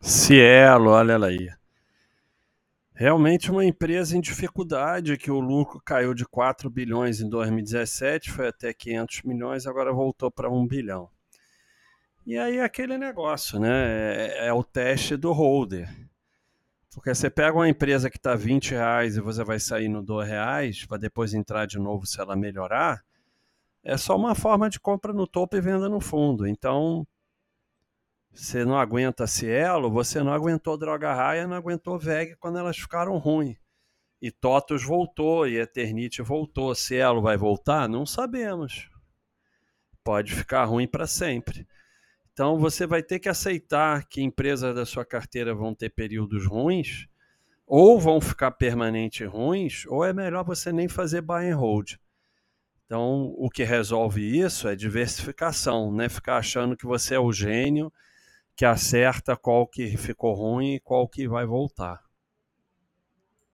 Cielo, olha ela aí. Realmente uma empresa em dificuldade, que o lucro caiu de 4 bilhões em 2017, foi até 500 milhões, agora voltou para 1 bilhão. E aí é aquele negócio, né? É, é, o teste do holder. Porque você pega uma empresa que está 20 reais e você vai sair no 2 reais, para depois entrar de novo se ela melhorar, é só uma forma de compra no topo e venda no fundo. Então, você não aguenta Cielo, você não aguentou Droga Raia, não aguentou VEG quando elas ficaram ruins. E TOTUS voltou, e Eternite voltou. Cielo vai voltar? Não sabemos. Pode ficar ruim para sempre. Então você vai ter que aceitar que empresas da sua carteira vão ter períodos ruins, ou vão ficar permanente ruins, ou é melhor você nem fazer buy and hold. Então o que resolve isso é diversificação, né? Ficar achando que você é o gênio que acerta qual que ficou ruim e qual que vai voltar.